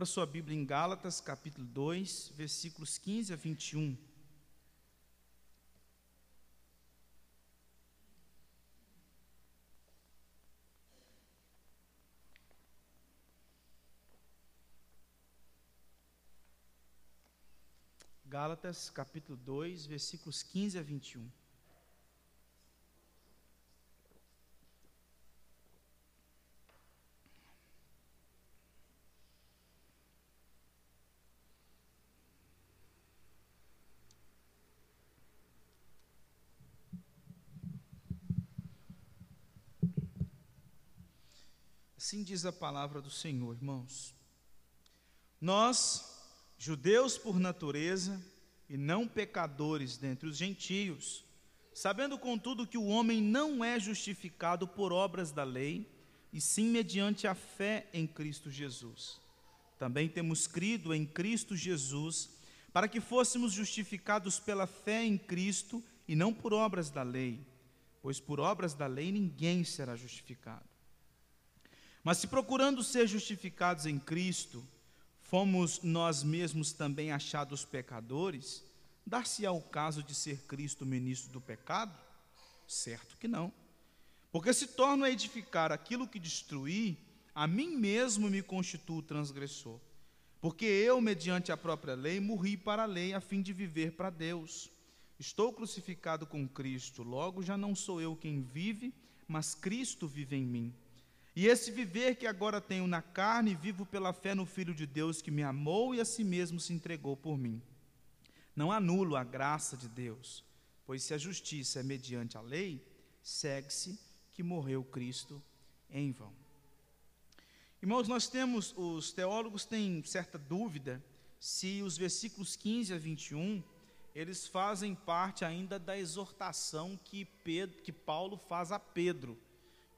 Abra sua Bíblia em Gálatas, capítulo 2, versículos 15 a 21. Gálatas, capítulo 2, versículos 15 a 21. Assim diz a palavra do Senhor, irmãos. Nós, judeus por natureza e não pecadores dentre os gentios, sabendo contudo que o homem não é justificado por obras da lei, e sim mediante a fé em Cristo Jesus. Também temos crido em Cristo Jesus, para que fôssemos justificados pela fé em Cristo e não por obras da lei, pois por obras da lei ninguém será justificado. Mas se procurando ser justificados em Cristo, fomos nós mesmos também achados pecadores, dar-se-á o caso de ser Cristo ministro do pecado? Certo que não. Porque se torno a edificar aquilo que destruí, a mim mesmo me constituo transgressor. Porque eu, mediante a própria lei, morri para a lei, a fim de viver para Deus. Estou crucificado com Cristo, logo já não sou eu quem vive, mas Cristo vive em mim. E esse viver que agora tenho na carne, vivo pela fé no Filho de Deus que me amou e a si mesmo se entregou por mim. Não anulo a graça de Deus, pois se a justiça é mediante a lei, segue-se que morreu Cristo em vão. Irmãos, nós temos, os teólogos têm certa dúvida se os versículos 15 a 21, eles fazem parte ainda da exortação que, Pedro, que Paulo faz a Pedro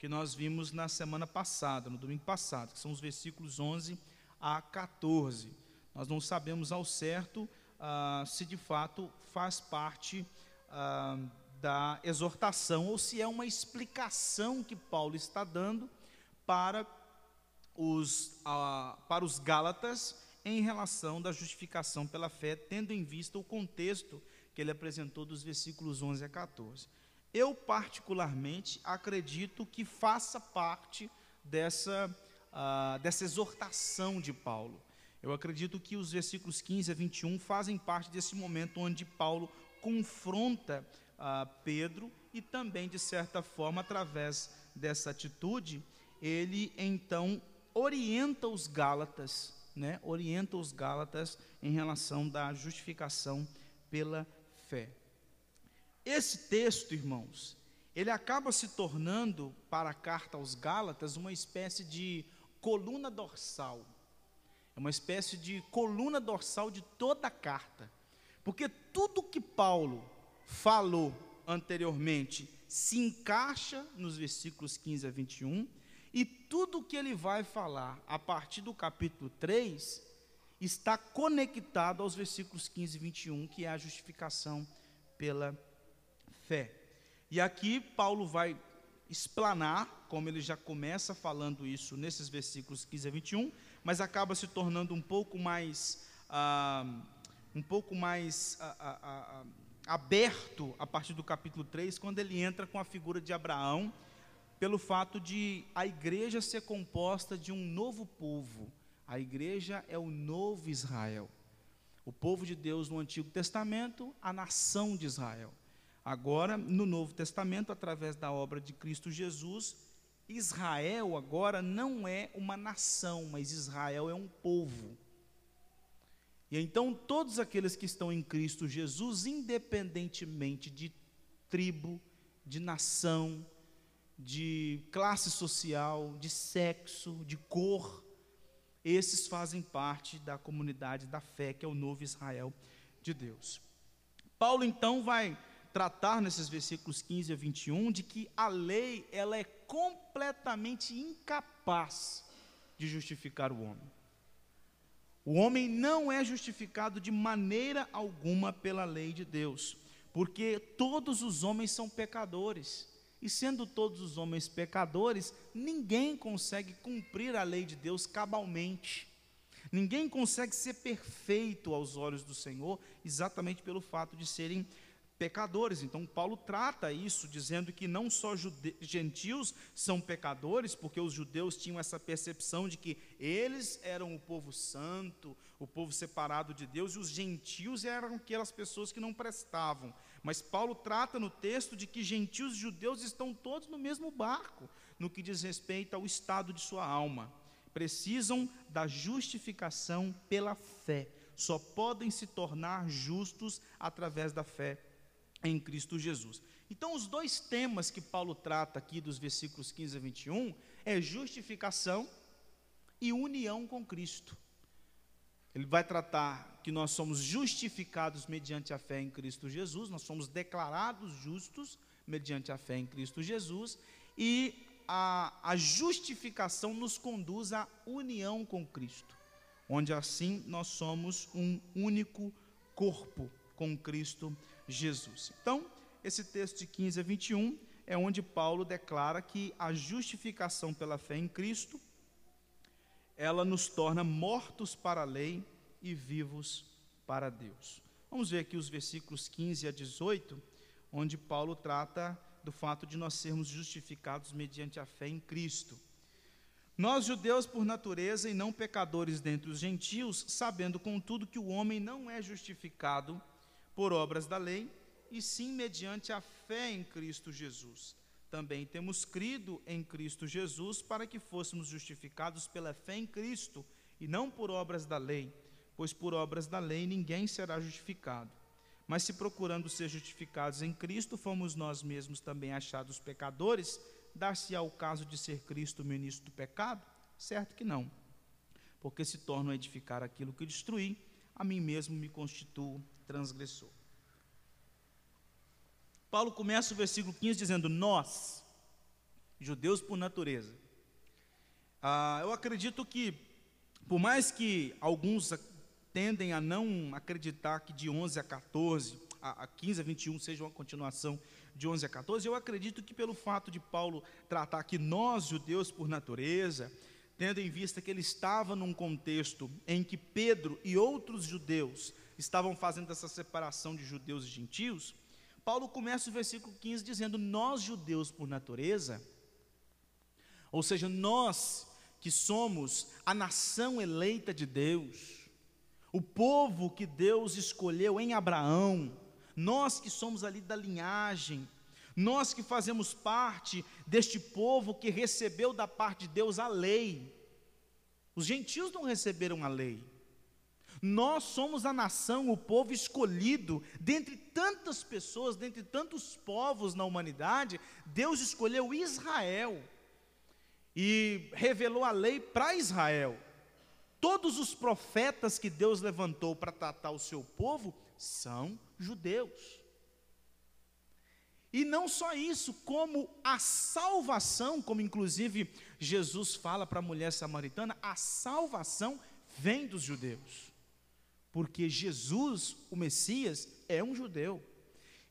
que nós vimos na semana passada, no domingo passado, que são os versículos 11 a 14. Nós não sabemos ao certo ah, se de fato faz parte ah, da exortação ou se é uma explicação que Paulo está dando para os, ah, para os Gálatas em relação da justificação pela fé, tendo em vista o contexto que ele apresentou dos versículos 11 a 14. Eu, particularmente, acredito que faça parte dessa, uh, dessa exortação de Paulo. Eu acredito que os versículos 15 a 21 fazem parte desse momento onde Paulo confronta uh, Pedro e também, de certa forma, através dessa atitude, ele então orienta os Gálatas, né? orienta os Gálatas em relação da justificação pela fé. Esse texto, irmãos, ele acaba se tornando, para a carta aos Gálatas, uma espécie de coluna dorsal. É uma espécie de coluna dorsal de toda a carta. Porque tudo que Paulo falou anteriormente se encaixa nos versículos 15 a 21, e tudo que ele vai falar a partir do capítulo 3 está conectado aos versículos 15 e 21, que é a justificação pela fé. E aqui Paulo vai explanar, como ele já começa falando isso nesses versículos 15 a 21, mas acaba se tornando um pouco mais, ah, um pouco mais ah, ah, ah, aberto a partir do capítulo 3, quando ele entra com a figura de Abraão, pelo fato de a igreja ser composta de um novo povo. A igreja é o novo Israel. O povo de Deus no Antigo Testamento, a nação de Israel. Agora, no Novo Testamento, através da obra de Cristo Jesus, Israel agora não é uma nação, mas Israel é um povo. E então todos aqueles que estão em Cristo Jesus, independentemente de tribo, de nação, de classe social, de sexo, de cor, esses fazem parte da comunidade da fé, que é o novo Israel de Deus. Paulo então vai tratar nesses versículos 15 a 21 de que a lei ela é completamente incapaz de justificar o homem. O homem não é justificado de maneira alguma pela lei de Deus, porque todos os homens são pecadores. E sendo todos os homens pecadores, ninguém consegue cumprir a lei de Deus cabalmente. Ninguém consegue ser perfeito aos olhos do Senhor, exatamente pelo fato de serem pecadores. Então, Paulo trata isso, dizendo que não só gentios são pecadores, porque os judeus tinham essa percepção de que eles eram o povo santo, o povo separado de Deus, e os gentios eram aquelas pessoas que não prestavam. Mas Paulo trata no texto de que gentios e judeus estão todos no mesmo barco, no que diz respeito ao estado de sua alma. Precisam da justificação pela fé. Só podem se tornar justos através da fé em Cristo Jesus. Então, os dois temas que Paulo trata aqui dos versículos 15 a 21 é justificação e união com Cristo. Ele vai tratar que nós somos justificados mediante a fé em Cristo Jesus, nós somos declarados justos mediante a fé em Cristo Jesus, e a, a justificação nos conduz à união com Cristo, onde assim nós somos um único corpo com Cristo Jesus. Então, esse texto de 15 a 21 é onde Paulo declara que a justificação pela fé em Cristo ela nos torna mortos para a lei e vivos para Deus. Vamos ver aqui os versículos 15 a 18, onde Paulo trata do fato de nós sermos justificados mediante a fé em Cristo. Nós, judeus por natureza e não pecadores dentre os gentios, sabendo contudo que o homem não é justificado por obras da lei, e sim mediante a fé em Cristo Jesus. Também temos crido em Cristo Jesus para que fôssemos justificados pela fé em Cristo e não por obras da lei, pois por obras da lei ninguém será justificado. Mas se procurando ser justificados em Cristo, fomos nós mesmos também achados pecadores, dar-se ao caso de ser Cristo o ministro do pecado? Certo que não. Porque se torno a edificar aquilo que destruí, a mim mesmo me constituo transgressor. Paulo começa o versículo 15 dizendo: Nós, judeus por natureza. Ah, eu acredito que, por mais que alguns tendem a não acreditar que de 11 a 14, a, a 15 a 21 seja uma continuação de 11 a 14, eu acredito que pelo fato de Paulo tratar que nós, judeus por natureza, tendo em vista que ele estava num contexto em que Pedro e outros judeus estavam fazendo essa separação de judeus e gentios, Paulo começa o versículo 15 dizendo: Nós, judeus por natureza, ou seja, nós que somos a nação eleita de Deus, o povo que Deus escolheu em Abraão, nós que somos ali da linhagem, nós que fazemos parte deste povo que recebeu da parte de Deus a lei. Os gentios não receberam a lei. Nós somos a nação, o povo escolhido, dentre tantas pessoas, dentre tantos povos na humanidade, Deus escolheu Israel e revelou a lei para Israel. Todos os profetas que Deus levantou para tratar o seu povo são judeus. E não só isso, como a salvação, como inclusive Jesus fala para a mulher samaritana, a salvação vem dos judeus porque Jesus, o Messias, é um judeu.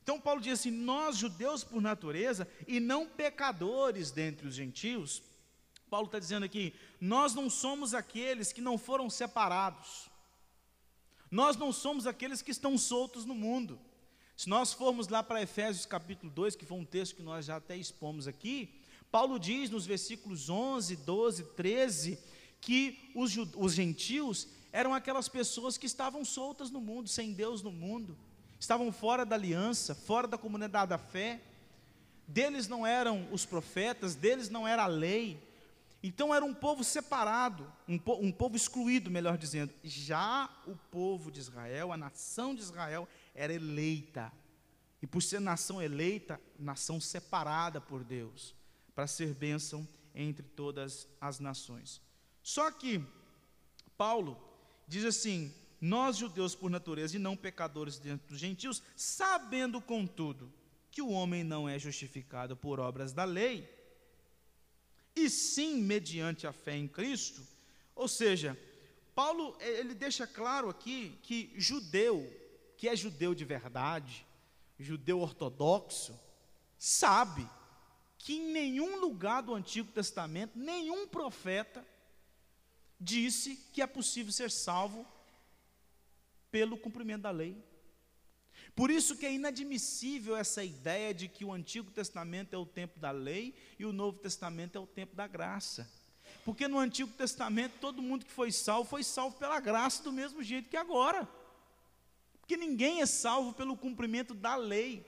Então Paulo diz assim: nós judeus por natureza e não pecadores dentre os gentios. Paulo está dizendo aqui: nós não somos aqueles que não foram separados, nós não somos aqueles que estão soltos no mundo. Se nós formos lá para Efésios capítulo 2, que foi um texto que nós já até expomos aqui, Paulo diz nos versículos 11, 12, 13, que os, os gentios eram aquelas pessoas que estavam soltas no mundo, sem Deus no mundo, estavam fora da aliança, fora da comunidade da fé. Deles não eram os profetas, deles não era a lei. Então era um povo separado, um, po um povo excluído, melhor dizendo. Já o povo de Israel, a nação de Israel, era eleita. E por ser nação eleita, nação separada por Deus, para ser bênção entre todas as nações. Só que Paulo, diz assim: Nós, judeus por natureza e não pecadores dentro dos gentios, sabendo, contudo, que o homem não é justificado por obras da lei, e sim mediante a fé em Cristo. Ou seja, Paulo ele deixa claro aqui que judeu, que é judeu de verdade, judeu ortodoxo, sabe que em nenhum lugar do Antigo Testamento, nenhum profeta disse que é possível ser salvo pelo cumprimento da lei. Por isso que é inadmissível essa ideia de que o Antigo Testamento é o tempo da lei e o Novo Testamento é o tempo da graça. Porque no Antigo Testamento todo mundo que foi salvo foi salvo pela graça do mesmo jeito que agora. Porque ninguém é salvo pelo cumprimento da lei.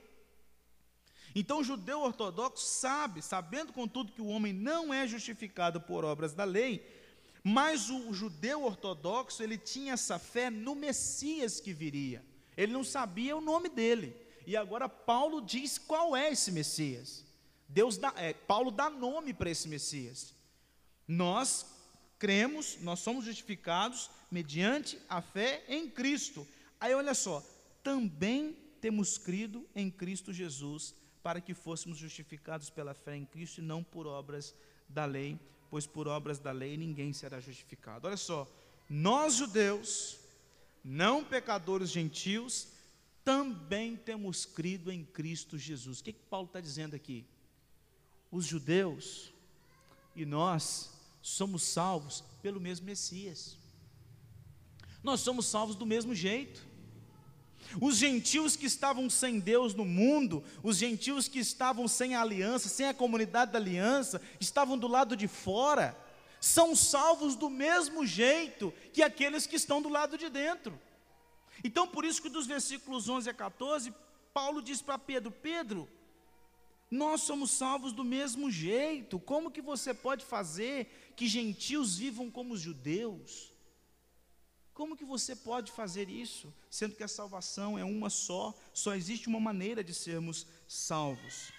Então o judeu ortodoxo sabe, sabendo contudo que o homem não é justificado por obras da lei, mas o judeu ortodoxo, ele tinha essa fé no Messias que viria. Ele não sabia o nome dele. E agora Paulo diz qual é esse Messias. Deus dá, é, Paulo dá nome para esse Messias. Nós cremos, nós somos justificados mediante a fé em Cristo. Aí olha só, também temos crido em Cristo Jesus, para que fôssemos justificados pela fé em Cristo e não por obras da lei, pois por obras da lei ninguém será justificado. Olha só, nós judeus, não pecadores gentios, também temos crido em Cristo Jesus. O que, que Paulo está dizendo aqui? Os judeus e nós somos salvos pelo mesmo Messias. Nós somos salvos do mesmo jeito. Os gentios que estavam sem Deus no mundo, os gentios que estavam sem a aliança, sem a comunidade da aliança, estavam do lado de fora são salvos do mesmo jeito que aqueles que estão do lado de dentro. Então, por isso que dos versículos 11 a 14, Paulo diz para Pedro: Pedro, nós somos salvos do mesmo jeito. Como que você pode fazer que gentios vivam como os judeus? Como que você pode fazer isso, sendo que a salvação é uma só, só existe uma maneira de sermos salvos?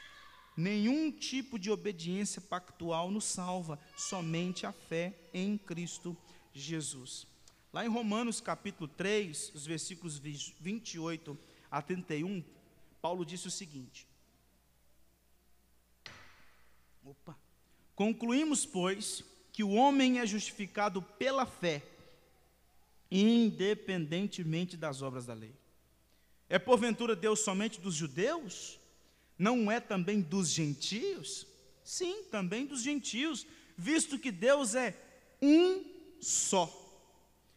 Nenhum tipo de obediência pactual nos salva, somente a fé em Cristo Jesus. Lá em Romanos capítulo 3, os versículos 28 a 31, Paulo disse o seguinte: Opa. Concluímos, pois, que o homem é justificado pela fé, independentemente das obras da lei. É porventura Deus somente dos judeus? não é também dos gentios? Sim, também dos gentios, visto que Deus é um só,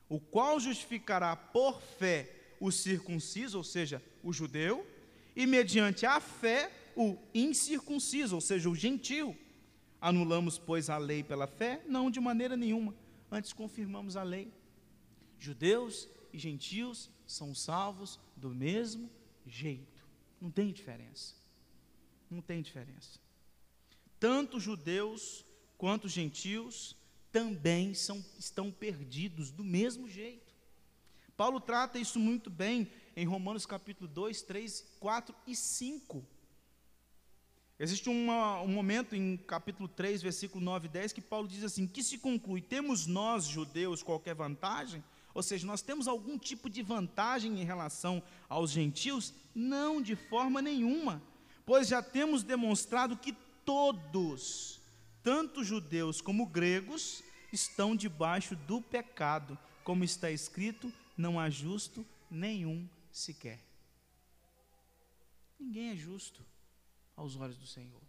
o qual justificará por fé o circunciso, ou seja, o judeu, e mediante a fé o incircunciso, ou seja, o gentio. Anulamos, pois, a lei pela fé? Não, de maneira nenhuma. Antes confirmamos a lei. Judeus e gentios são salvos do mesmo jeito. Não tem diferença. Não tem diferença. Tanto judeus quanto gentios também são, estão perdidos do mesmo jeito. Paulo trata isso muito bem em Romanos capítulo 2, 3, 4 e 5. Existe uma, um momento em capítulo 3, versículo 9 e 10, que Paulo diz assim: que se conclui, temos nós, judeus, qualquer vantagem? Ou seja, nós temos algum tipo de vantagem em relação aos gentios? Não, de forma nenhuma pois já temos demonstrado que todos, tanto judeus como gregos, estão debaixo do pecado, como está escrito: não há justo nenhum sequer. Ninguém é justo aos olhos do Senhor.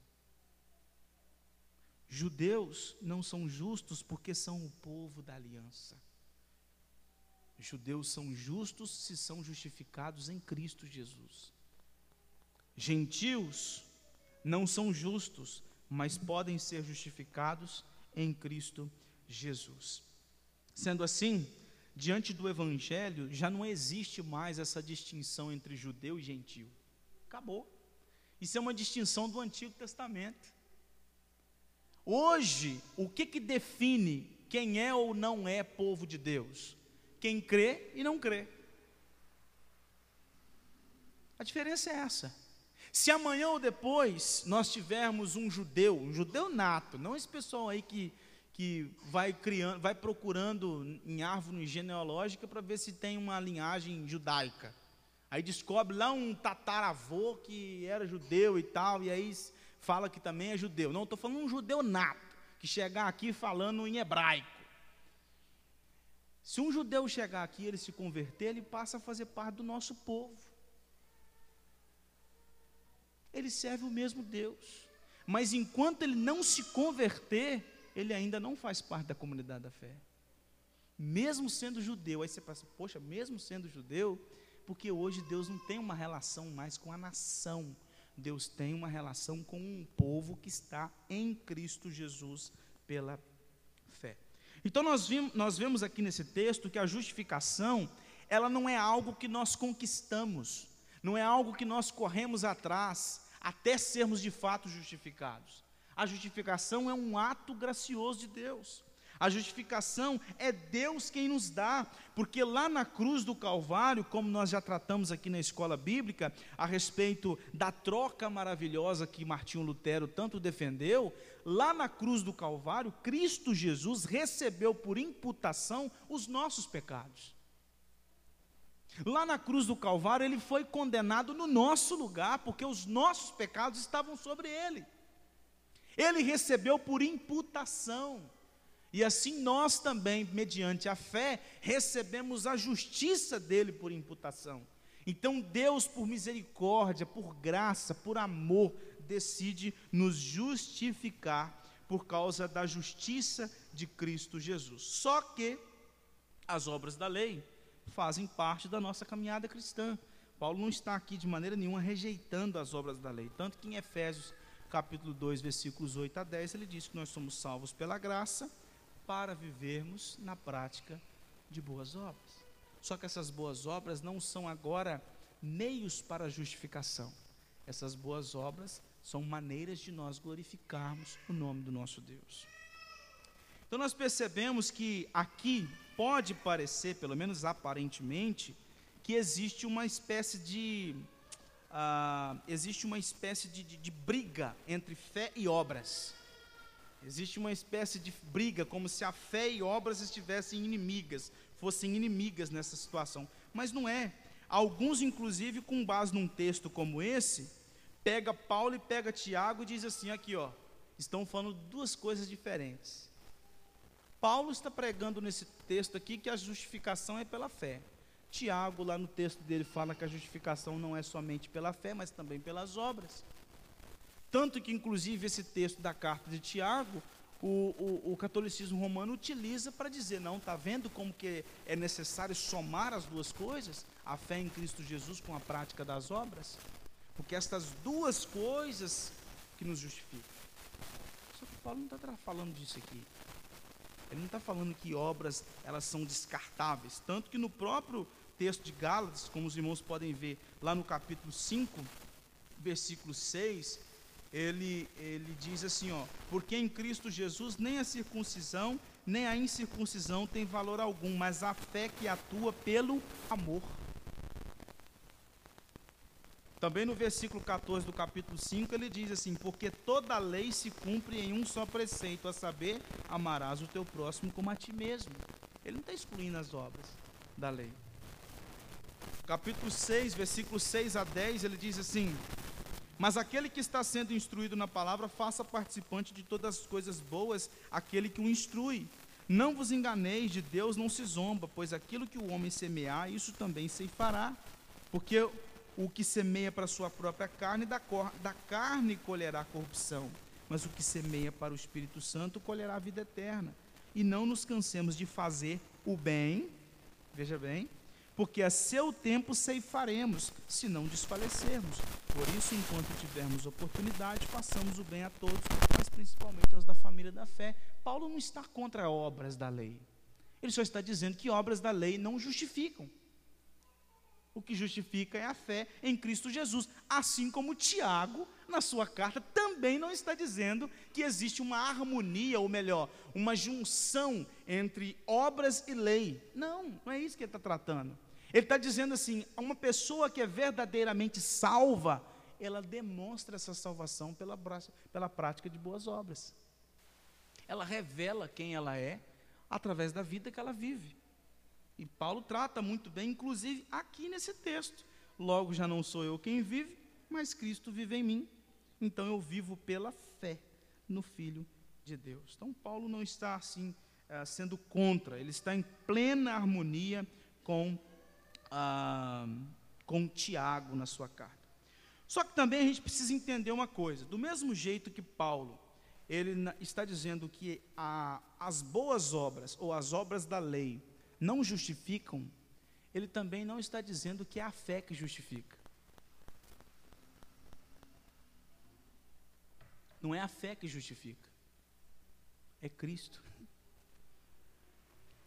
Judeus não são justos porque são o povo da aliança. Judeus são justos se são justificados em Cristo Jesus. Gentios não são justos, mas podem ser justificados em Cristo Jesus. Sendo assim, diante do Evangelho, já não existe mais essa distinção entre judeu e gentio. Acabou. Isso é uma distinção do Antigo Testamento. Hoje, o que, que define quem é ou não é povo de Deus? Quem crê e não crê. A diferença é essa. Se amanhã ou depois nós tivermos um judeu, um judeu nato, não esse pessoal aí que, que vai criando, vai procurando em árvore genealógica para ver se tem uma linhagem judaica. Aí descobre lá um tataravô que era judeu e tal, e aí fala que também é judeu. Não, estou falando um judeu nato, que chegar aqui falando em hebraico. Se um judeu chegar aqui, ele se converter, ele passa a fazer parte do nosso povo. Ele serve o mesmo Deus. Mas enquanto ele não se converter, ele ainda não faz parte da comunidade da fé. mesmo sendo judeu. Aí você pensa, poxa, mesmo sendo judeu, porque hoje Deus não tem uma relação mais com a nação, Deus tem uma relação com um povo que está em Cristo Jesus pela. Então nós, vimos, nós vemos aqui nesse texto que a justificação, ela não é algo que nós conquistamos, não é algo que nós corremos atrás até sermos de fato justificados. A justificação é um ato gracioso de Deus. A justificação é Deus quem nos dá, porque lá na cruz do Calvário, como nós já tratamos aqui na escola bíblica, a respeito da troca maravilhosa que Martinho Lutero tanto defendeu, lá na cruz do Calvário, Cristo Jesus recebeu por imputação os nossos pecados. Lá na cruz do Calvário, ele foi condenado no nosso lugar, porque os nossos pecados estavam sobre ele. Ele recebeu por imputação. E assim nós também, mediante a fé, recebemos a justiça dele por imputação. Então Deus, por misericórdia, por graça, por amor, decide nos justificar por causa da justiça de Cristo Jesus. Só que as obras da lei fazem parte da nossa caminhada cristã. Paulo não está aqui de maneira nenhuma rejeitando as obras da lei, tanto que em Efésios capítulo 2, versículos 8 a 10, ele diz que nós somos salvos pela graça para vivermos na prática de boas obras. Só que essas boas obras não são agora meios para justificação. Essas boas obras são maneiras de nós glorificarmos o nome do nosso Deus. Então nós percebemos que aqui pode parecer, pelo menos aparentemente, que existe uma espécie de uh, existe uma espécie de, de, de briga entre fé e obras. Existe uma espécie de briga, como se a fé e obras estivessem inimigas, fossem inimigas nessa situação. Mas não é. Alguns, inclusive, com base num texto como esse, pega Paulo e pega Tiago e diz assim: aqui, ó, estão falando duas coisas diferentes. Paulo está pregando nesse texto aqui que a justificação é pela fé. Tiago, lá no texto dele, fala que a justificação não é somente pela fé, mas também pelas obras. Tanto que, inclusive, esse texto da carta de Tiago, o, o, o catolicismo romano utiliza para dizer, não, está vendo como que é necessário somar as duas coisas? A fé em Cristo Jesus com a prática das obras? Porque estas duas coisas que nos justificam. Só que Paulo não está falando disso aqui. Ele não está falando que obras elas são descartáveis. Tanto que no próprio texto de Gálatas, como os irmãos podem ver lá no capítulo 5, versículo 6, ele, ele diz assim, ó, porque em Cristo Jesus nem a circuncisão, nem a incircuncisão tem valor algum, mas a fé que atua pelo amor. Também no versículo 14 do capítulo 5, ele diz assim: Porque toda lei se cumpre em um só preceito, a saber, amarás o teu próximo como a ti mesmo. Ele não está excluindo as obras da lei. Capítulo 6, versículo 6 a 10, ele diz assim: mas aquele que está sendo instruído na palavra, faça participante de todas as coisas boas aquele que o instrui. Não vos enganeis, de Deus não se zomba, pois aquilo que o homem semear, isso também se fará. Porque o que semeia para a sua própria carne, da, da carne colherá corrupção. Mas o que semeia para o Espírito Santo colherá a vida eterna. E não nos cansemos de fazer o bem, veja bem, porque a seu tempo ceifaremos, se não desfalecermos. Por isso, enquanto tivermos oportunidade, façamos o bem a todos, mas principalmente aos da família da fé. Paulo não está contra obras da lei. Ele só está dizendo que obras da lei não justificam. O que justifica é a fé em Cristo Jesus. Assim como Tiago, na sua carta, também não está dizendo que existe uma harmonia, ou melhor, uma junção entre obras e lei. Não, não é isso que ele está tratando. Ele está dizendo assim: uma pessoa que é verdadeiramente salva, ela demonstra essa salvação pela, pela prática de boas obras. Ela revela quem ela é através da vida que ela vive. E Paulo trata muito bem, inclusive aqui nesse texto. Logo já não sou eu quem vive, mas Cristo vive em mim. Então eu vivo pela fé no Filho de Deus. Então Paulo não está assim eh, sendo contra, ele está em plena harmonia com ah, com Tiago na sua carta. Só que também a gente precisa entender uma coisa: do mesmo jeito que Paulo ele está dizendo que a, as boas obras ou as obras da lei não justificam, ele também não está dizendo que é a fé que justifica. Não é a fé que justifica, é Cristo.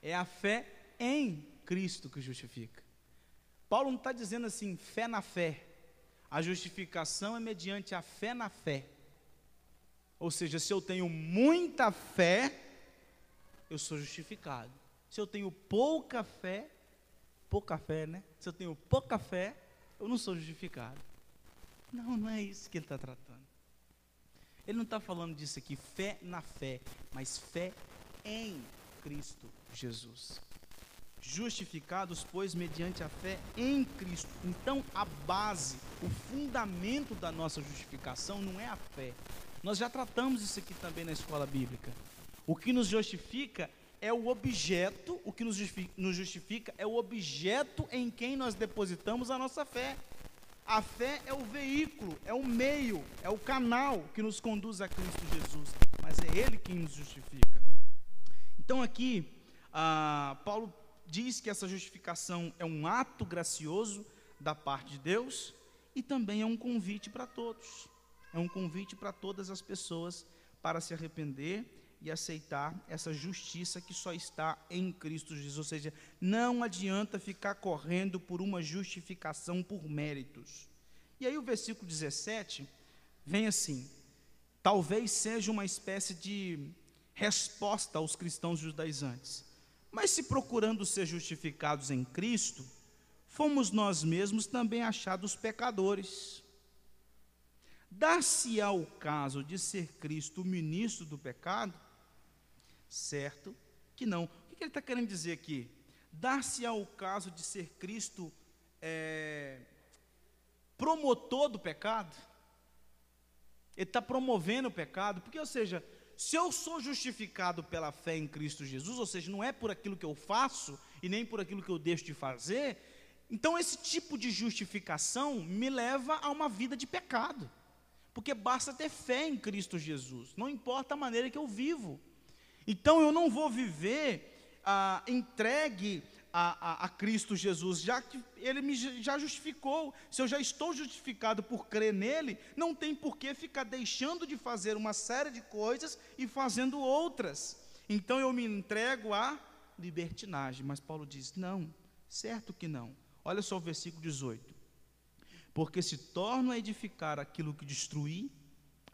É a fé em Cristo que justifica. Paulo não está dizendo assim, fé na fé. A justificação é mediante a fé na fé. Ou seja, se eu tenho muita fé, eu sou justificado. Se eu tenho pouca fé, pouca fé, né? Se eu tenho pouca fé, eu não sou justificado. Não, não é isso que ele está tratando. Ele não está falando disso aqui, fé na fé, mas fé em Cristo Jesus justificados, pois, mediante a fé em Cristo. Então, a base, o fundamento da nossa justificação não é a fé. Nós já tratamos isso aqui também na escola bíblica. O que nos justifica é o objeto, o que nos justifica, é o objeto em quem nós depositamos a nossa fé. A fé é o veículo, é o meio, é o canal que nos conduz a Cristo Jesus, mas é Ele quem nos justifica. Então aqui, ah, Paulo diz que essa justificação é um ato gracioso da parte de Deus e também é um convite para todos. É um convite para todas as pessoas para se arrepender e aceitar essa justiça que só está em Cristo Jesus. Ou seja, não adianta ficar correndo por uma justificação por méritos. E aí o versículo 17 vem assim: talvez seja uma espécie de resposta aos cristãos judaizantes. Mas se procurando ser justificados em Cristo, fomos nós mesmos também achados pecadores. Dar-se-á o caso de ser Cristo o ministro do pecado? Certo que não. O que ele está querendo dizer aqui? Dar-se-á o caso de ser Cristo é, promotor do pecado? Ele está promovendo o pecado, porque, ou seja, se eu sou justificado pela fé em Cristo Jesus, ou seja, não é por aquilo que eu faço e nem por aquilo que eu deixo de fazer, então esse tipo de justificação me leva a uma vida de pecado. Porque basta ter fé em Cristo Jesus, não importa a maneira que eu vivo. Então eu não vou viver ah, entregue a, a, a, Cristo Jesus, já que Ele me já justificou. Se eu já estou justificado por crer nele, não tem por que ficar deixando de fazer uma série de coisas e fazendo outras. Então eu me entrego à libertinagem. Mas Paulo diz: não, certo que não. Olha só o versículo 18. Porque se torno a edificar aquilo que destruí,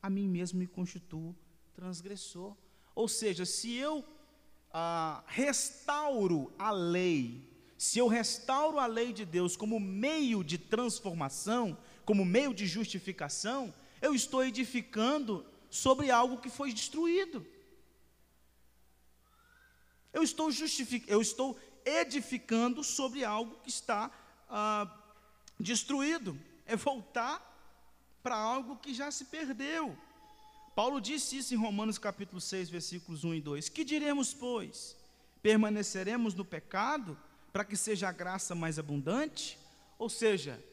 a mim mesmo me constituo transgressor. Ou seja, se eu ah, restauro a lei, se eu restauro a lei de Deus como meio de transformação, como meio de justificação, eu estou edificando sobre algo que foi destruído. Eu estou, eu estou edificando sobre algo que está ah, destruído. É voltar para algo que já se perdeu. Paulo disse isso em Romanos capítulo 6, versículos 1 e 2. Que diremos, pois? Permaneceremos no pecado para que seja a graça mais abundante? Ou seja,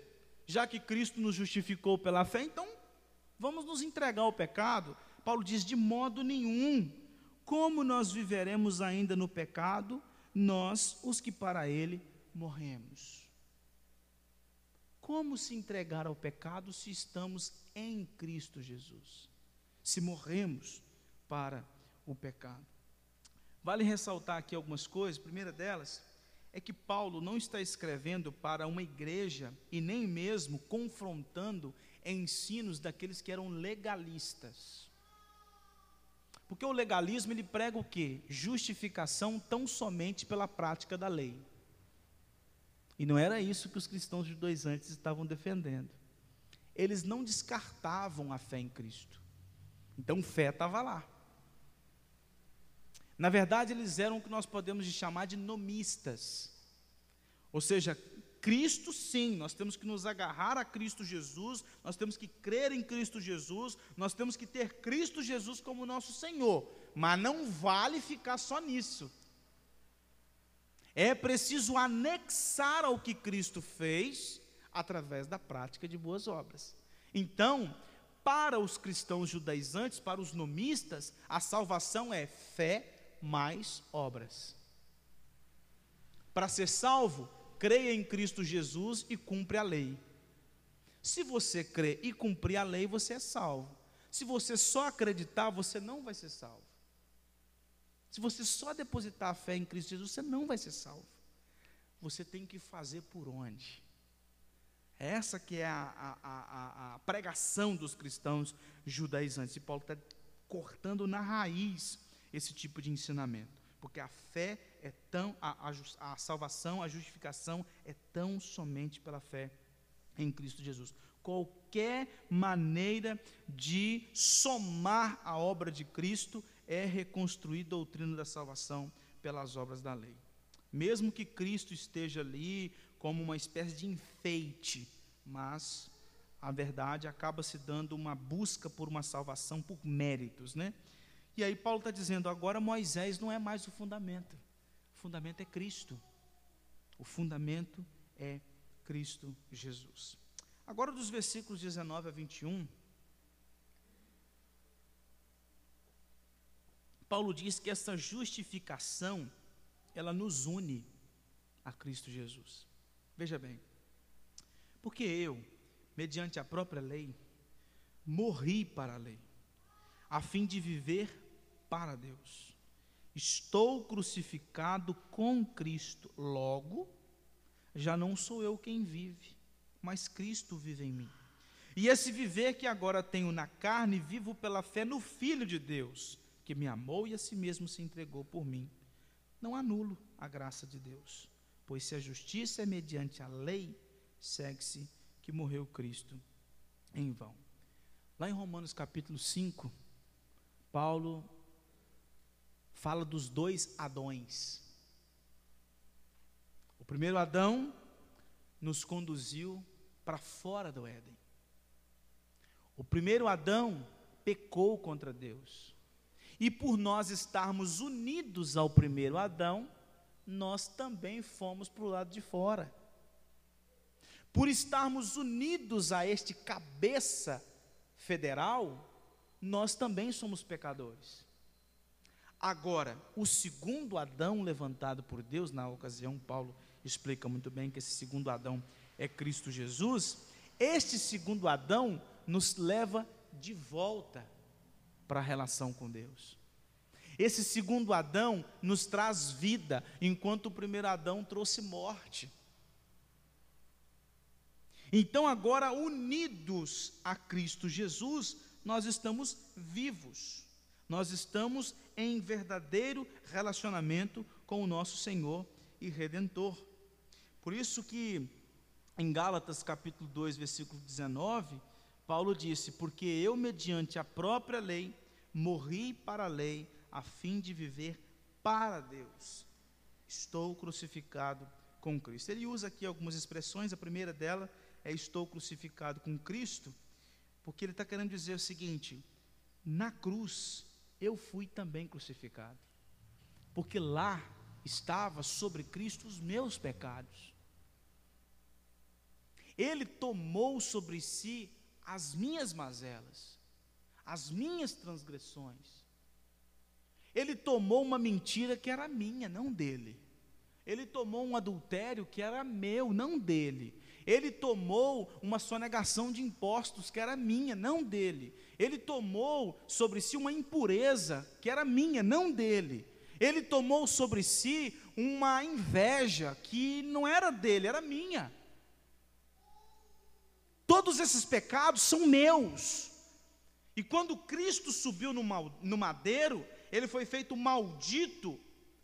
já que Cristo nos justificou pela fé, então vamos nos entregar ao pecado? Paulo diz: de modo nenhum. Como nós viveremos ainda no pecado, nós, os que para ele morremos? Como se entregar ao pecado se estamos em Cristo Jesus? Se morremos para o pecado. Vale ressaltar aqui algumas coisas. A primeira delas é que Paulo não está escrevendo para uma igreja e nem mesmo confrontando ensinos daqueles que eram legalistas. Porque o legalismo ele prega o quê? Justificação tão somente pela prática da lei. E não era isso que os cristãos judaizantes estavam defendendo. Eles não descartavam a fé em Cristo. Então fé estava lá. Na verdade, eles eram o que nós podemos chamar de nomistas. Ou seja, Cristo sim, nós temos que nos agarrar a Cristo Jesus, nós temos que crer em Cristo Jesus, nós temos que ter Cristo Jesus como nosso Senhor, mas não vale ficar só nisso. É preciso anexar ao que Cristo fez através da prática de boas obras. Então, para os cristãos judaizantes, para os nomistas, a salvação é fé mais obras. Para ser salvo, creia em Cristo Jesus e cumpre a lei. Se você crê e cumprir a lei, você é salvo. Se você só acreditar, você não vai ser salvo. Se você só depositar a fé em Cristo Jesus, você não vai ser salvo. Você tem que fazer por onde? Essa que é a, a, a, a pregação dos cristãos judaizantes. E Paulo está cortando na raiz esse tipo de ensinamento. Porque a fé é tão, a, a, a salvação, a justificação é tão somente pela fé em Cristo Jesus. Qualquer maneira de somar a obra de Cristo é reconstruir a doutrina da salvação pelas obras da lei. Mesmo que Cristo esteja ali como uma espécie de enfeite, mas a verdade acaba se dando uma busca por uma salvação por méritos, né? E aí Paulo está dizendo, agora Moisés não é mais o fundamento. O fundamento é Cristo. O fundamento é Cristo Jesus. Agora, dos versículos 19 a 21, Paulo diz que essa justificação, ela nos une a Cristo Jesus. Veja bem, porque eu, mediante a própria lei, morri para a lei, a fim de viver para Deus. Estou crucificado com Cristo, logo, já não sou eu quem vive, mas Cristo vive em mim. E esse viver que agora tenho na carne, vivo pela fé no Filho de Deus, que me amou e a si mesmo se entregou por mim. Não anulo a graça de Deus, pois se a justiça é mediante a lei, segue-se que morreu Cristo em vão. Lá em Romanos capítulo 5, Paulo fala dos dois Adões. O primeiro Adão nos conduziu para fora do Éden. O primeiro Adão pecou contra Deus. E por nós estarmos unidos ao primeiro Adão, nós também fomos para o lado de fora. Por estarmos unidos a este cabeça federal, nós também somos pecadores. Agora, o segundo Adão levantado por Deus, na ocasião, Paulo explica muito bem que esse segundo Adão é Cristo Jesus, este segundo Adão nos leva de volta para a relação com Deus. Esse segundo Adão nos traz vida, enquanto o primeiro Adão trouxe morte. Então, agora, unidos a Cristo Jesus, nós estamos vivos, nós estamos em verdadeiro relacionamento com o nosso Senhor e Redentor. Por isso que em Gálatas capítulo 2, versículo 19, Paulo disse: Porque eu, mediante a própria lei, morri para a lei, a fim de viver para Deus. Estou crucificado com Cristo. Ele usa aqui algumas expressões, a primeira dela é estou crucificado com Cristo, porque ele está querendo dizer o seguinte: na cruz eu fui também crucificado, porque lá estava sobre Cristo os meus pecados. Ele tomou sobre si as minhas mazelas, as minhas transgressões. Ele tomou uma mentira que era minha, não dele. Ele tomou um adultério que era meu, não dele. Ele tomou uma sonegação de impostos que era minha, não dele. Ele tomou sobre si uma impureza que era minha, não dele. Ele tomou sobre si uma inveja que não era dele, era minha. Todos esses pecados são meus. E quando Cristo subiu no madeiro, ele foi feito maldito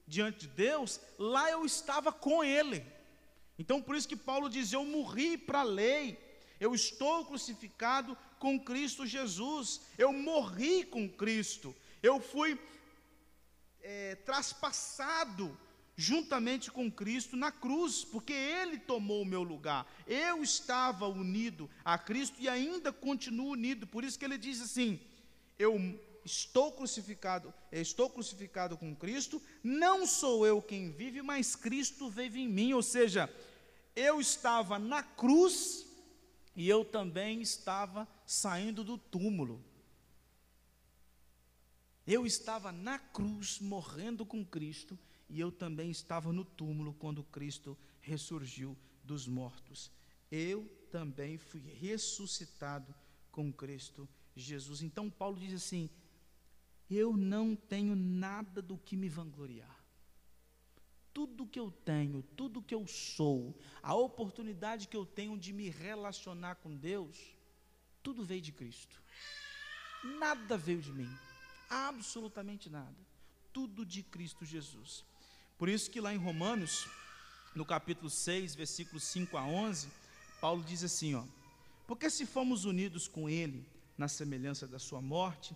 diante de Deus, lá eu estava com ele. Então por isso que Paulo diz: Eu morri para a lei, eu estou crucificado com Cristo Jesus, eu morri com Cristo, eu fui é, traspassado juntamente com Cristo na cruz, porque Ele tomou o meu lugar. Eu estava unido a Cristo e ainda continuo unido. Por isso que ele diz assim: Eu estou crucificado, estou crucificado com Cristo. Não sou eu quem vive, mas Cristo vive em mim. Ou seja, eu estava na cruz e eu também estava saindo do túmulo. Eu estava na cruz, morrendo com Cristo, e eu também estava no túmulo quando Cristo ressurgiu dos mortos. Eu também fui ressuscitado com Cristo Jesus. Então Paulo diz assim: Eu não tenho nada do que me vangloriar. Tudo que eu tenho, tudo que eu sou, a oportunidade que eu tenho de me relacionar com Deus, tudo veio de Cristo. Nada veio de mim, absolutamente nada. Tudo de Cristo Jesus. Por isso que lá em Romanos, no capítulo 6, versículos 5 a 11, Paulo diz assim, ó: Porque se fomos unidos com ele na semelhança da sua morte,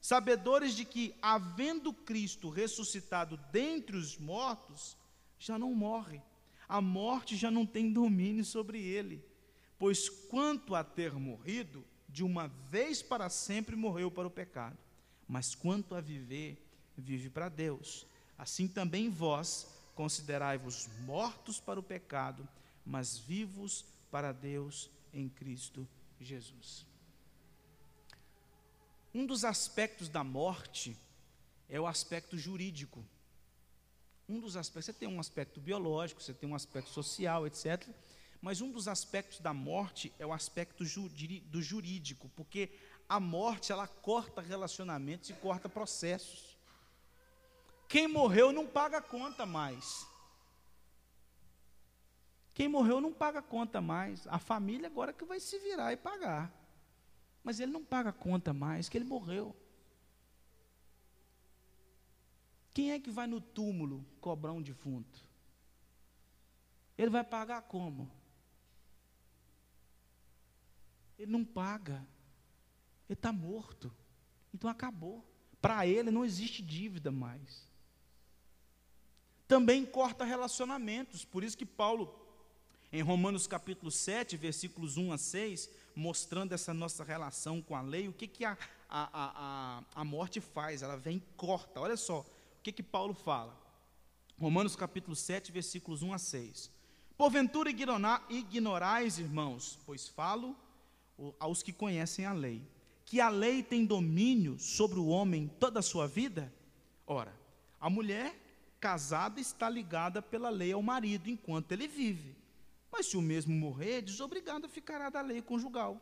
sabedores de que, havendo Cristo ressuscitado dentre os mortos, já não morre, a morte já não tem domínio sobre ele, pois quanto a ter morrido, de uma vez para sempre morreu para o pecado, mas quanto a viver, vive para Deus. Assim também vós considerai-vos mortos para o pecado, mas vivos para Deus em Cristo Jesus. Um dos aspectos da morte é o aspecto jurídico. Um dos aspectos, você tem um aspecto biológico, você tem um aspecto social, etc. Mas um dos aspectos da morte é o aspecto do jurídico, porque a morte ela corta relacionamentos e corta processos. Quem morreu não paga conta mais. Quem morreu não paga conta mais. A família agora que vai se virar e pagar. Mas ele não paga conta mais, que ele morreu. Quem é que vai no túmulo cobrar um defunto? Ele vai pagar como? Ele não paga. Ele está morto. Então acabou. Para ele não existe dívida mais. Também corta relacionamentos. Por isso que Paulo, em Romanos capítulo 7, versículos 1 a 6, mostrando essa nossa relação com a lei, o que, que a, a, a, a morte faz? Ela vem e corta. Olha só, o que, que Paulo fala? Romanos capítulo 7, versículos 1 a 6. Porventura ignorais, irmãos, pois falo aos que conhecem a lei, que a lei tem domínio sobre o homem toda a sua vida? Ora, a mulher casada está ligada pela lei ao marido enquanto ele vive. Mas se o mesmo morrer, desobrigado ficará da lei conjugal.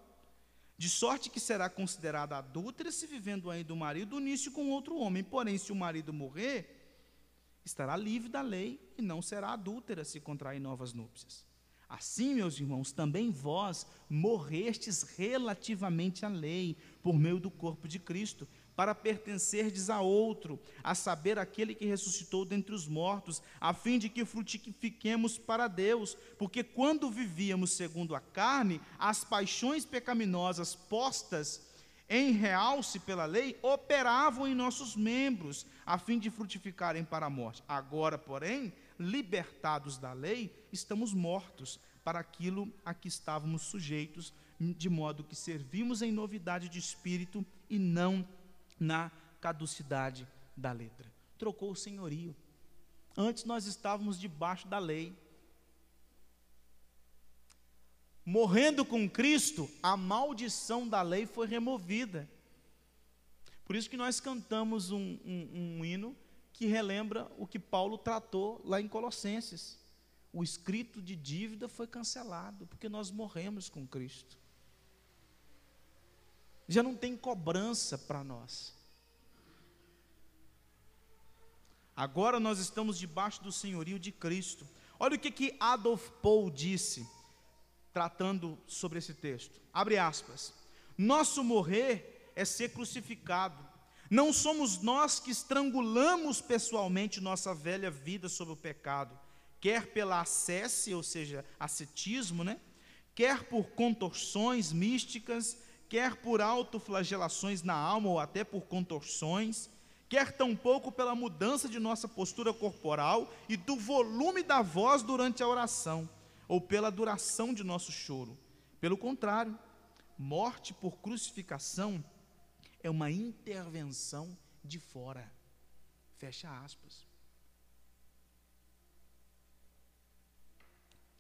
De sorte que será considerada adúltera se vivendo ainda o marido unisse com outro homem. Porém, se o marido morrer, estará livre da lei e não será adúltera se contrair novas núpcias. Assim, meus irmãos, também vós morrestes relativamente à lei, por meio do corpo de Cristo, para pertencerdes a outro, a saber, aquele que ressuscitou dentre os mortos, a fim de que frutifiquemos para Deus, porque quando vivíamos segundo a carne, as paixões pecaminosas postas em realce pela lei operavam em nossos membros, a fim de frutificarem para a morte. Agora, porém, libertados da lei, estamos mortos para aquilo a que estávamos sujeitos, de modo que servimos em novidade de espírito e não na caducidade da letra. Trocou o senhorio. Antes nós estávamos debaixo da lei. Morrendo com Cristo, a maldição da lei foi removida. Por isso que nós cantamos um, um, um hino que relembra o que Paulo tratou lá em Colossenses. O escrito de dívida foi cancelado, porque nós morremos com Cristo já não tem cobrança para nós. Agora nós estamos debaixo do senhorio de Cristo. Olha o que, que Adolf Paul disse, tratando sobre esse texto. Abre aspas. Nosso morrer é ser crucificado. Não somos nós que estrangulamos pessoalmente nossa velha vida sobre o pecado, quer pela acesse, ou seja, ascetismo, né? quer por contorções místicas, quer por autoflagelações na alma ou até por contorções, quer tampouco pela mudança de nossa postura corporal e do volume da voz durante a oração. ou pela duração de nosso choro. Pelo contrário, morte por crucificação é uma intervenção de fora. Fecha aspas.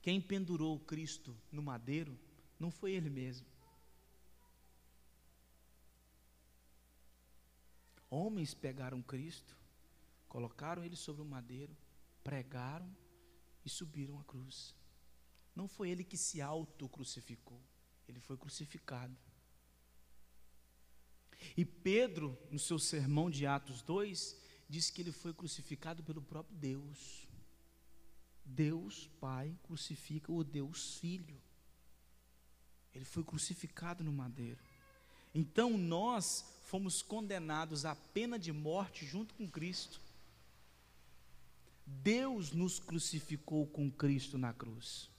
Quem pendurou Cristo no madeiro não foi ele mesmo. Homens pegaram Cristo, colocaram ele sobre o madeiro, pregaram e subiram a cruz. Não foi ele que se auto-crucificou, ele foi crucificado. E Pedro, no seu sermão de Atos 2, diz que ele foi crucificado pelo próprio Deus. Deus Pai crucifica o Deus Filho. Ele foi crucificado no madeiro. Então nós fomos condenados à pena de morte junto com Cristo. Deus nos crucificou com Cristo na cruz.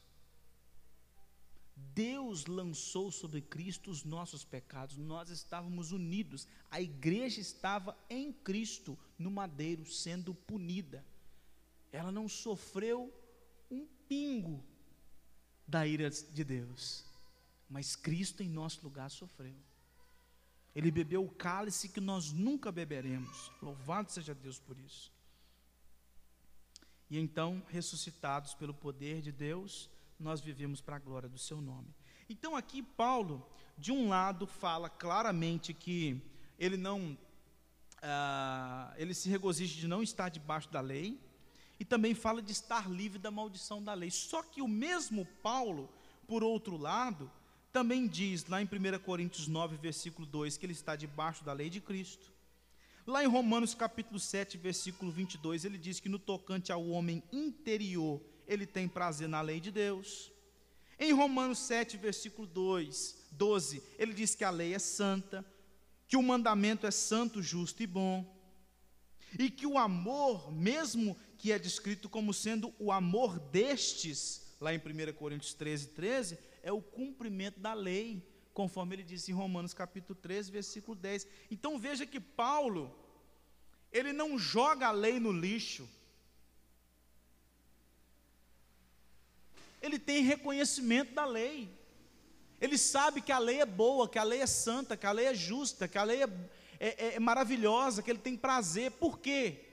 Deus lançou sobre Cristo os nossos pecados, nós estávamos unidos, a igreja estava em Cristo, no madeiro, sendo punida. Ela não sofreu um pingo da ira de Deus, mas Cristo em nosso lugar sofreu. Ele bebeu o cálice que nós nunca beberemos. Louvado seja Deus por isso. E então, ressuscitados pelo poder de Deus, nós vivemos para a glória do seu nome. Então aqui Paulo, de um lado, fala claramente que ele não, ah, ele se regozija de não estar debaixo da lei, e também fala de estar livre da maldição da lei. Só que o mesmo Paulo, por outro lado, também diz lá em 1 Coríntios 9, versículo 2, que ele está debaixo da lei de Cristo. Lá em Romanos capítulo 7, versículo 22, ele diz que no tocante ao homem interior, ele tem prazer na lei de Deus. Em Romanos 7, versículo 2, 12, ele diz que a lei é santa, que o mandamento é santo, justo e bom, e que o amor, mesmo que é descrito como sendo o amor destes, lá em 1 Coríntios 13, 13, é o cumprimento da lei, conforme ele disse em Romanos capítulo 13, versículo 10. Então veja que Paulo, ele não joga a lei no lixo, ele tem reconhecimento da lei. Ele sabe que a lei é boa, que a lei é santa, que a lei é justa, que a lei é, é, é maravilhosa, que ele tem prazer. Por quê?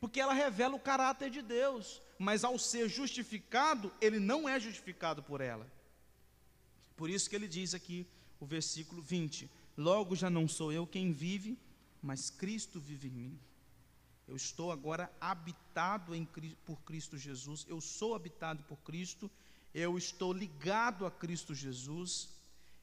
Porque ela revela o caráter de Deus. Mas ao ser justificado, ele não é justificado por ela. Por isso que ele diz aqui, o versículo 20: Logo já não sou eu quem vive, mas Cristo vive em mim. Eu estou agora habitado em, por Cristo Jesus, eu sou habitado por Cristo eu estou ligado a Cristo Jesus,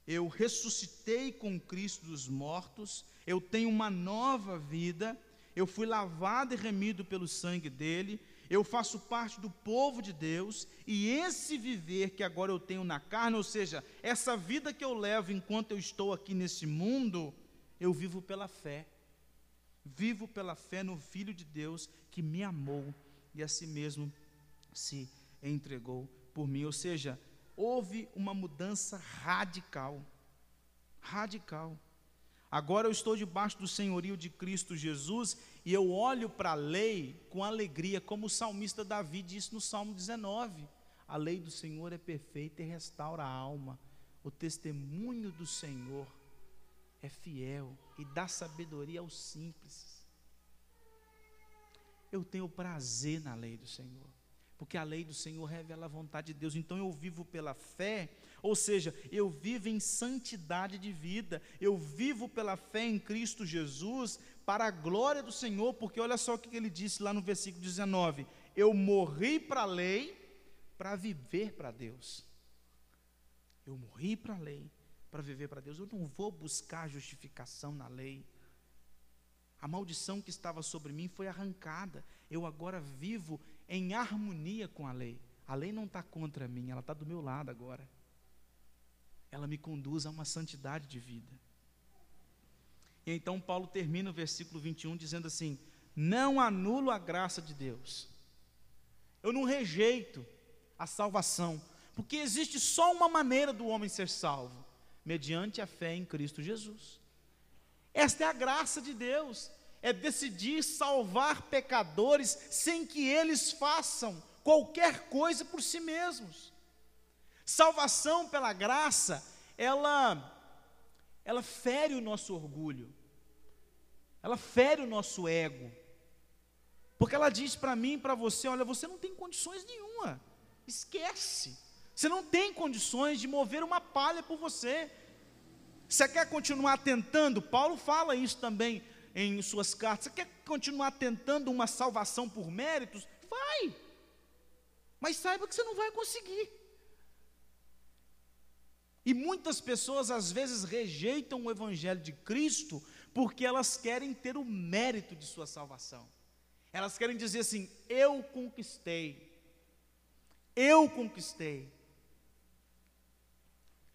eu ressuscitei com Cristo dos mortos, eu tenho uma nova vida, eu fui lavado e remido pelo sangue dele, eu faço parte do povo de Deus, e esse viver que agora eu tenho na carne, ou seja, essa vida que eu levo enquanto eu estou aqui nesse mundo, eu vivo pela fé. Vivo pela fé no Filho de Deus que me amou e a si mesmo se entregou por mim. Ou seja, houve uma mudança radical. Radical. Agora eu estou debaixo do senhorio de Cristo Jesus e eu olho para a lei com alegria, como o salmista Davi disse no Salmo 19: A lei do Senhor é perfeita e restaura a alma. O testemunho do Senhor é fiel e dá sabedoria aos simples. Eu tenho prazer na lei do Senhor porque a lei do Senhor revela a vontade de Deus. Então eu vivo pela fé, ou seja, eu vivo em santidade de vida, eu vivo pela fé em Cristo Jesus, para a glória do Senhor, porque olha só o que ele disse lá no versículo 19: Eu morri para a lei, para viver para Deus. Eu morri para a lei, para viver para Deus. Eu não vou buscar justificação na lei. A maldição que estava sobre mim foi arrancada. Eu agora vivo em harmonia com a lei. A lei não está contra mim, ela está do meu lado agora. Ela me conduz a uma santidade de vida. E então Paulo termina o versículo 21 dizendo assim: Não anulo a graça de Deus. Eu não rejeito a salvação, porque existe só uma maneira do homem ser salvo, mediante a fé em Cristo Jesus. Esta é a graça de Deus é decidir salvar pecadores sem que eles façam qualquer coisa por si mesmos. Salvação pela graça, ela ela fere o nosso orgulho. Ela fere o nosso ego. Porque ela diz para mim e para você: olha, você não tem condições nenhuma. Esquece. Você não tem condições de mover uma palha por você. Você quer continuar tentando? Paulo fala isso também em suas cartas. Você quer continuar tentando uma salvação por méritos? Vai. Mas saiba que você não vai conseguir. E muitas pessoas às vezes rejeitam o evangelho de Cristo porque elas querem ter o mérito de sua salvação. Elas querem dizer assim: eu conquistei. Eu conquistei.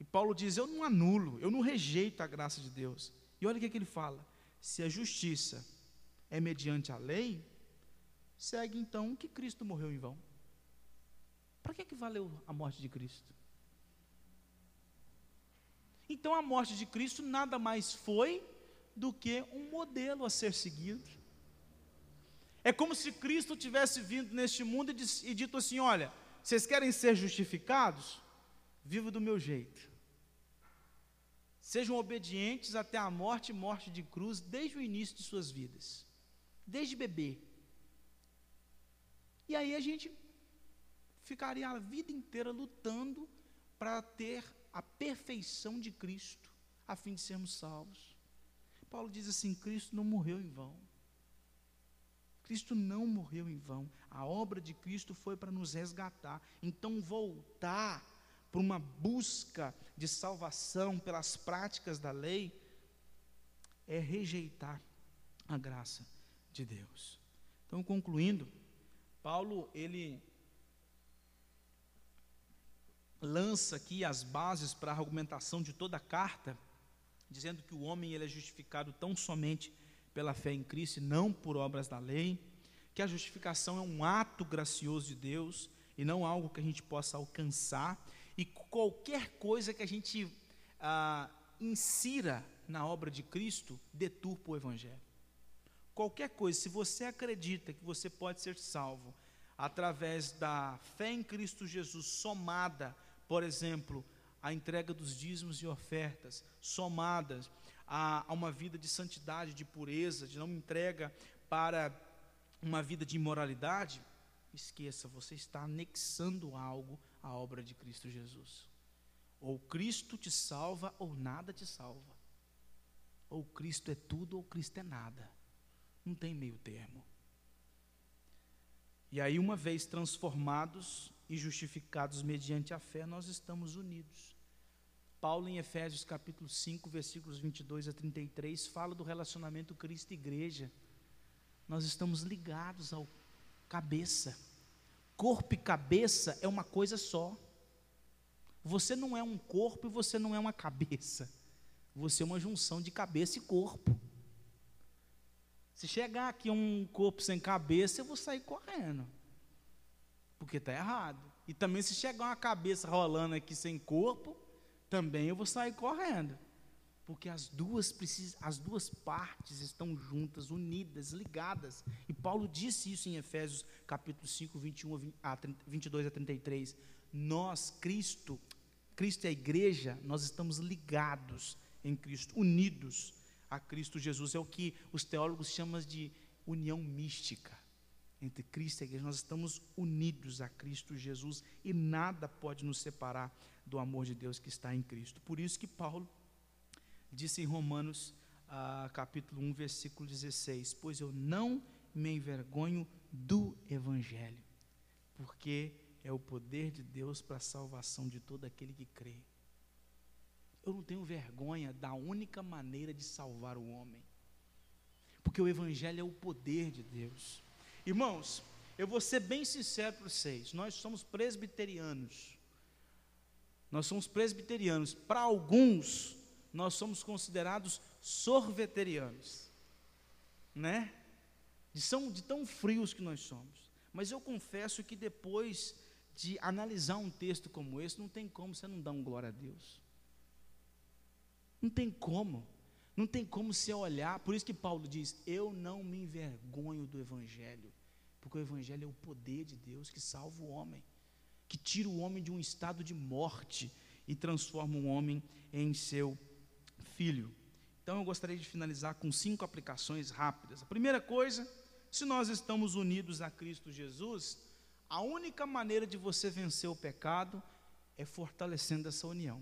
E Paulo diz: Eu não anulo, eu não rejeito a graça de Deus. E olha o que, que ele fala: se a justiça é mediante a lei, segue então que Cristo morreu em vão. Para que, que valeu a morte de Cristo? Então a morte de Cristo nada mais foi do que um modelo a ser seguido. É como se Cristo tivesse vindo neste mundo e, dito assim: olha, vocês querem ser justificados? Viva do meu jeito. Sejam obedientes até a morte e morte de cruz desde o início de suas vidas, desde bebê. E aí a gente ficaria a vida inteira lutando para ter a perfeição de Cristo, a fim de sermos salvos. Paulo diz assim: Cristo não morreu em vão. Cristo não morreu em vão. A obra de Cristo foi para nos resgatar. Então, voltar para uma busca de salvação pelas práticas da lei, é rejeitar a graça de Deus. Então, concluindo, Paulo, ele lança aqui as bases para a argumentação de toda a carta, dizendo que o homem ele é justificado tão somente pela fé em Cristo e não por obras da lei, que a justificação é um ato gracioso de Deus e não algo que a gente possa alcançar, e qualquer coisa que a gente ah, insira na obra de Cristo deturpa o Evangelho. Qualquer coisa, se você acredita que você pode ser salvo através da fé em Cristo Jesus, somada, por exemplo, à entrega dos dízimos e ofertas, somadas a, a uma vida de santidade, de pureza, de não entrega para uma vida de imoralidade, esqueça, você está anexando algo à obra de Cristo Jesus. Ou Cristo te salva ou nada te salva. Ou Cristo é tudo ou Cristo é nada. Não tem meio termo. E aí, uma vez transformados e justificados mediante a fé, nós estamos unidos. Paulo, em Efésios capítulo 5, versículos 22 a 33, fala do relacionamento Cristo-Igreja. Nós estamos ligados ao cabeça. Corpo e cabeça é uma coisa só. Você não é um corpo e você não é uma cabeça. Você é uma junção de cabeça e corpo. Se chegar aqui um corpo sem cabeça, eu vou sair correndo. Porque está errado. E também se chegar uma cabeça rolando aqui sem corpo, também eu vou sair correndo. Porque as duas precisam, as duas partes estão juntas, unidas, ligadas. E Paulo disse isso em Efésios capítulo 5, 21 a 22 a 33. Nós, Cristo, Cristo e a igreja, nós estamos ligados em Cristo, unidos a Cristo Jesus. É o que os teólogos chamam de união mística entre Cristo e a igreja. Nós estamos unidos a Cristo Jesus e nada pode nos separar do amor de Deus que está em Cristo. Por isso que Paulo disse em Romanos ah, capítulo 1, versículo 16: Pois eu não me envergonho do Evangelho, porque é o poder de Deus para a salvação de todo aquele que crê. Eu não tenho vergonha da única maneira de salvar o homem, porque o Evangelho é o poder de Deus. Irmãos, eu vou ser bem sincero para vocês, nós somos presbiterianos. Nós somos presbiterianos. Para alguns, nós somos considerados sorveterianos, né? De, são, de tão frios que nós somos. Mas eu confesso que depois de analisar um texto como esse, não tem como você não dar um glória a Deus. Não tem como. Não tem como você olhar. Por isso que Paulo diz: Eu não me envergonho do Evangelho. Porque o Evangelho é o poder de Deus que salva o homem. que tira o homem de um estado de morte e transforma o homem em seu filho. Então eu gostaria de finalizar com cinco aplicações rápidas. A primeira coisa, se nós estamos unidos a Cristo Jesus, a única maneira de você vencer o pecado é fortalecendo essa união.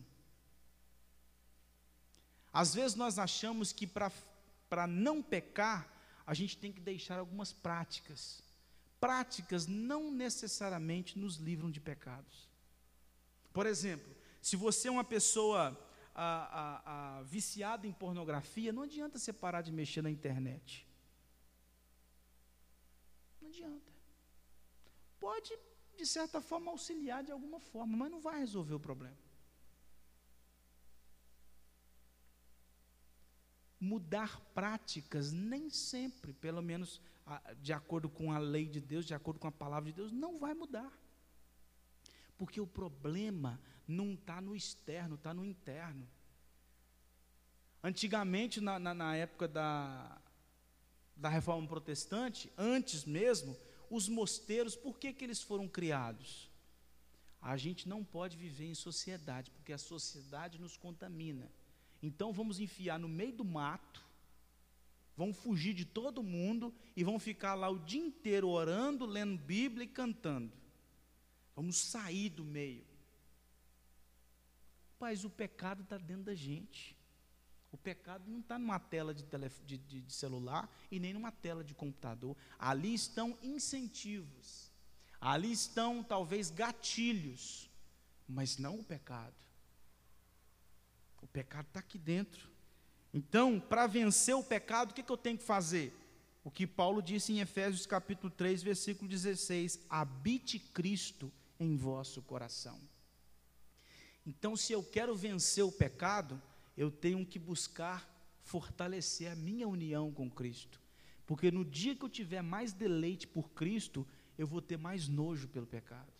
Às vezes nós achamos que para não pecar, a gente tem que deixar algumas práticas. Práticas não necessariamente nos livram de pecados. Por exemplo, se você é uma pessoa a, a, a, viciada em pornografia, não adianta você parar de mexer na internet. Não adianta. Pode, de certa forma, auxiliar de alguma forma, mas não vai resolver o problema. Mudar práticas, nem sempre, pelo menos de acordo com a lei de Deus, de acordo com a palavra de Deus, não vai mudar. Porque o problema não está no externo, está no interno. Antigamente, na, na, na época da, da reforma protestante, antes mesmo, os mosteiros, por que, que eles foram criados? A gente não pode viver em sociedade, porque a sociedade nos contamina. Então vamos enfiar no meio do mato, vamos fugir de todo mundo e vamos ficar lá o dia inteiro orando, lendo Bíblia e cantando. Vamos sair do meio. Mas o pecado está dentro da gente. O pecado não está numa tela de, de, de, de, celular e nem numa tela de computador. Ali estão incentivos. Ali estão talvez gatilhos, mas não o pecado. O pecado está aqui dentro. Então, para vencer o pecado, o que, que eu tenho que fazer? O que Paulo disse em Efésios capítulo 3, versículo 16: habite Cristo em vosso coração. Então, se eu quero vencer o pecado, eu tenho que buscar fortalecer a minha união com Cristo. Porque no dia que eu tiver mais deleite por Cristo, eu vou ter mais nojo pelo pecado.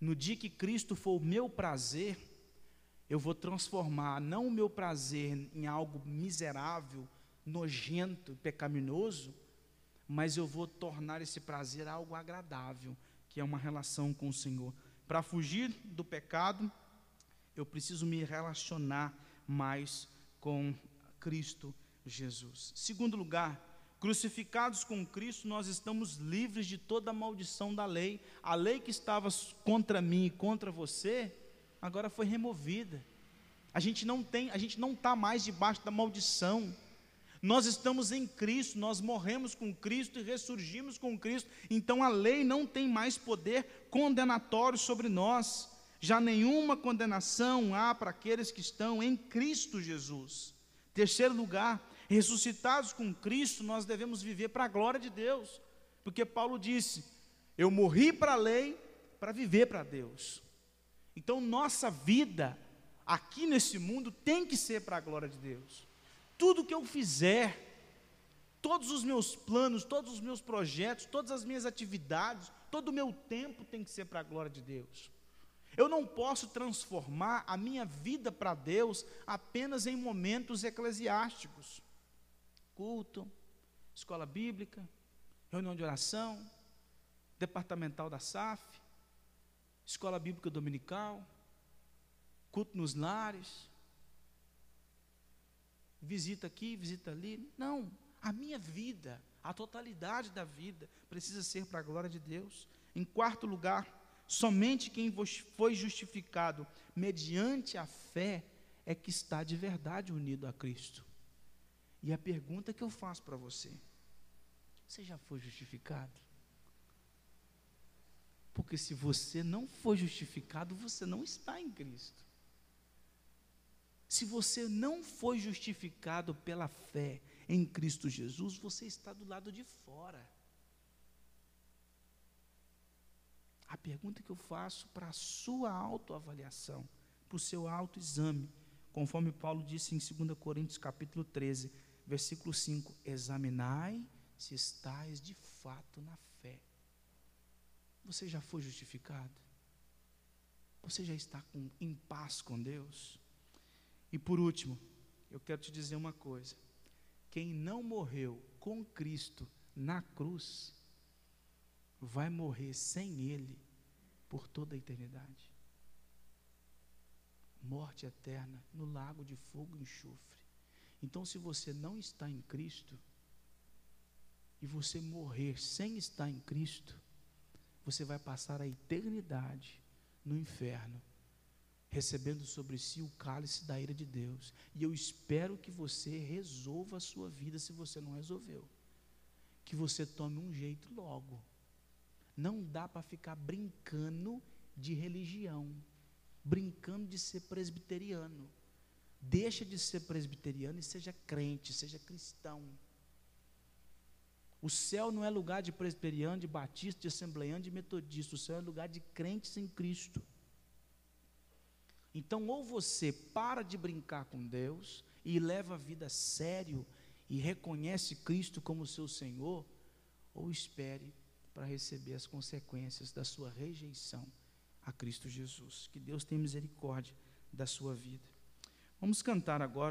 No dia que Cristo for o meu prazer, eu vou transformar não o meu prazer em algo miserável, nojento, pecaminoso, mas eu vou tornar esse prazer algo agradável, que é uma relação com o Senhor. Para fugir do pecado, eu preciso me relacionar mais com Cristo Jesus. Segundo lugar, crucificados com Cristo, nós estamos livres de toda a maldição da lei. A lei que estava contra mim e contra você, agora foi removida. A gente não tem, a gente não está mais debaixo da maldição. Nós estamos em Cristo, nós morremos com Cristo e ressurgimos com Cristo. Então a lei não tem mais poder condenatório sobre nós. Já nenhuma condenação há para aqueles que estão em Cristo Jesus. Terceiro lugar, ressuscitados com Cristo, nós devemos viver para a glória de Deus. Porque Paulo disse: Eu morri para a lei para viver para Deus. Então, nossa vida aqui nesse mundo tem que ser para a glória de Deus. Tudo que eu fizer, todos os meus planos, todos os meus projetos, todas as minhas atividades, todo o meu tempo tem que ser para a glória de Deus. Eu não posso transformar a minha vida para Deus apenas em momentos eclesiásticos culto, escola bíblica, reunião de oração, departamental da SAF, escola bíblica dominical, culto nos lares, visita aqui, visita ali. Não, a minha vida, a totalidade da vida precisa ser para a glória de Deus. Em quarto lugar, somente quem foi justificado mediante a fé é que está de verdade unido a Cristo. E a pergunta que eu faço para você: você já foi justificado? Porque se você não foi justificado, você não está em Cristo. Se você não foi justificado pela fé em Cristo Jesus, você está do lado de fora. A pergunta que eu faço para a sua autoavaliação, para o seu autoexame, conforme Paulo disse em 2 Coríntios capítulo 13, versículo 5: Examinai se estáis de fato na fé. Você já foi justificado? Você já está com, em paz com Deus? E por último, eu quero te dizer uma coisa: quem não morreu com Cristo na cruz, vai morrer sem Ele por toda a eternidade. Morte eterna no lago de fogo e enxofre. Então, se você não está em Cristo, e você morrer sem estar em Cristo, você vai passar a eternidade no inferno, recebendo sobre si o cálice da ira de Deus. E eu espero que você resolva a sua vida se você não resolveu. Que você tome um jeito logo. Não dá para ficar brincando de religião, brincando de ser presbiteriano. Deixa de ser presbiteriano e seja crente, seja cristão. O céu não é lugar de presbiteriano, de batista, de assembleiano, de metodista. O céu é lugar de crentes em Cristo. Então, ou você para de brincar com Deus e leva a vida a sério e reconhece Cristo como seu Senhor, ou espere para receber as consequências da sua rejeição a Cristo Jesus. Que Deus tenha misericórdia da sua vida. Vamos cantar agora.